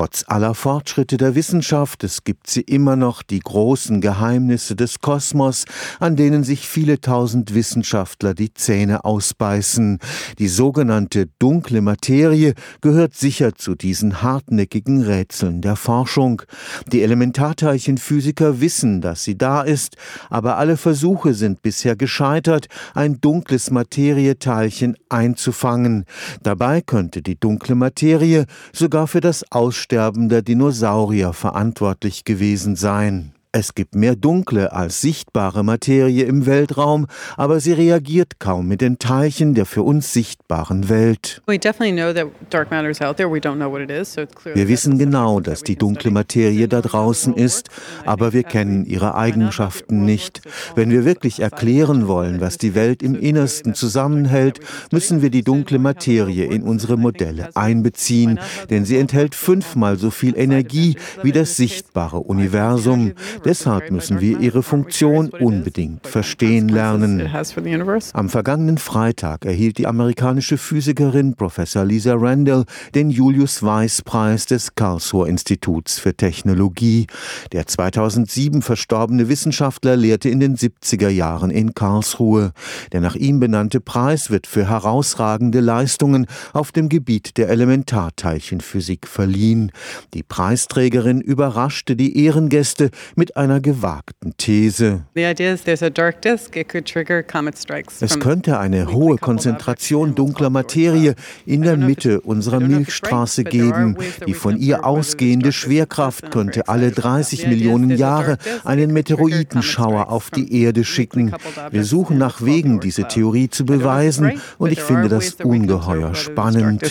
Trotz aller Fortschritte der Wissenschaft, es gibt sie immer noch, die großen Geheimnisse des Kosmos, an denen sich viele tausend Wissenschaftler die Zähne ausbeißen. Die sogenannte dunkle Materie gehört sicher zu diesen hartnäckigen Rätseln der Forschung. Die Elementarteilchenphysiker wissen, dass sie da ist, aber alle Versuche sind bisher gescheitert, ein dunkles Materieteilchen einzufangen. Dabei könnte die dunkle Materie sogar für das Aussterben der Dinosaurier verantwortlich gewesen sein. Es gibt mehr dunkle als sichtbare Materie im Weltraum, aber sie reagiert kaum mit den Teilchen der für uns sichtbaren Welt. Wir wissen genau, dass die dunkle Materie da draußen ist, aber wir kennen ihre Eigenschaften nicht. Wenn wir wirklich erklären wollen, was die Welt im Innersten zusammenhält, müssen wir die dunkle Materie in unsere Modelle einbeziehen, denn sie enthält fünfmal so viel Energie wie das sichtbare Universum. Deshalb müssen wir ihre Funktion unbedingt verstehen lernen. Am vergangenen Freitag erhielt die amerikanische Physikerin Professor Lisa Randall den Julius Weiss Preis des Karlsruher Instituts für Technologie. Der 2007 verstorbene Wissenschaftler lehrte in den 70er Jahren in Karlsruhe. Der nach ihm benannte Preis wird für herausragende Leistungen auf dem Gebiet der Elementarteilchenphysik verliehen. Die Preisträgerin überraschte die Ehrengäste mit einer gewagten These. Es könnte eine hohe Konzentration dunkler Materie in der Mitte unserer Milchstraße geben. Die von ihr ausgehende Schwerkraft könnte alle 30 Millionen Jahre einen Meteoritenschauer auf die Erde schicken. Wir suchen nach Wegen, diese Theorie zu beweisen, und ich finde das ungeheuer spannend.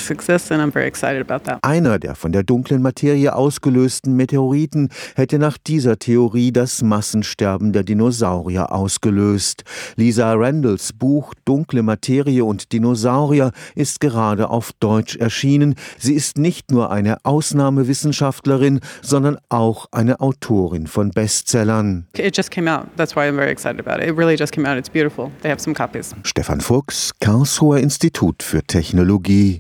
Einer der von der dunklen Materie ausgelösten Meteoriten hätte nach dieser Theorie Theorie das Massensterben der Dinosaurier ausgelöst. Lisa Randalls Buch Dunkle Materie und Dinosaurier ist gerade auf Deutsch erschienen. Sie ist nicht nur eine Ausnahmewissenschaftlerin, sondern auch eine Autorin von Bestsellern. Stefan Fuchs, Karlsruher Institut für Technologie.